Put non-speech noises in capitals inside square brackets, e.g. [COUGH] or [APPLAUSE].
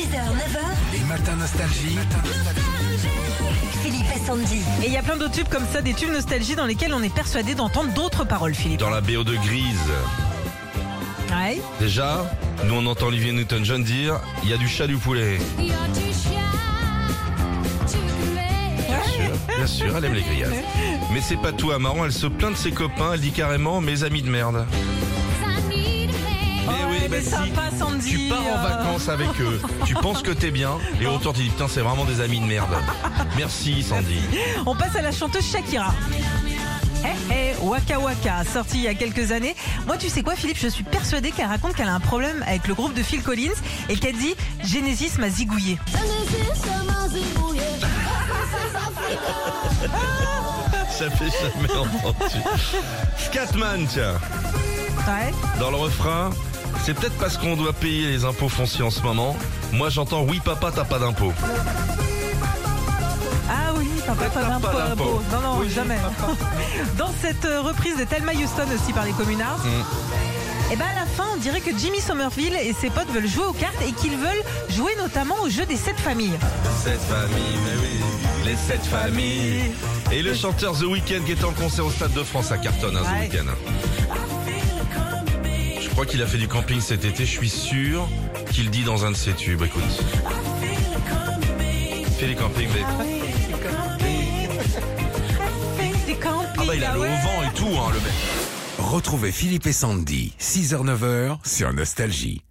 6h, 9h, Les matins nostalgie. Philippe et Sandy. Et il y a plein d'autres tubes comme ça, des tubes nostalgie dans lesquels on est persuadé d'entendre d'autres paroles, Philippe. Dans la BO de Grise, Ouais. déjà, nous on entend Olivier Newton-John dire il y a du chat du poulet. Bien sûr, bien sûr, elle aime les grillades. Mais c'est pas tout, marrant, elle se plaint de ses copains, elle dit carrément mes amis de merde. Sympa, Sandy. Tu pars en euh. vacances avec eux, tu penses que t'es bien, et au retour tu dis putain c'est vraiment des amis de merde. Merci Sandy. On passe à la chanteuse Shakira. Eh eh, Waka Waka, sortie il y a quelques années. Moi, tu sais quoi, Philippe, je suis persuadée qu'elle raconte qu'elle a un problème avec le groupe de Phil Collins et qu'elle dit Genesis m'a zigouillé. J'avais jamais entendu. Scatman tiens. Ouais. Dans le refrain, c'est peut-être parce qu'on doit payer les impôts fonciers en ce moment. Moi j'entends oui papa t'as pas d'impôts. Ah oui, papa, pas T'as d'impôt. pas d'impôt. Non, non, Oui, jamais. [LAUGHS] Dans cette euh, reprise de Thelma Houston aussi par les communards, Mm. et ben à la fin, on dirait que Jimmy Somerville et ses potes veulent jouer aux cartes et qu'ils veulent jouer notamment au jeu des sept familles. Sept familles, mais oui, les sept familles. Et le chanteur The Weeknd qui est en concert au Stade de France à Carton, hein, Ouais. The Weeknd. Je crois qu'il a fait du camping cet été, je suis sûr qu'il dit dans un de ses tubes, écoute. Fait du camping, mais... Ah bah il a le vent et tout, hein, le mec. Retrouvez Philippe et Sandy, 6h-9h sur Nostalgie.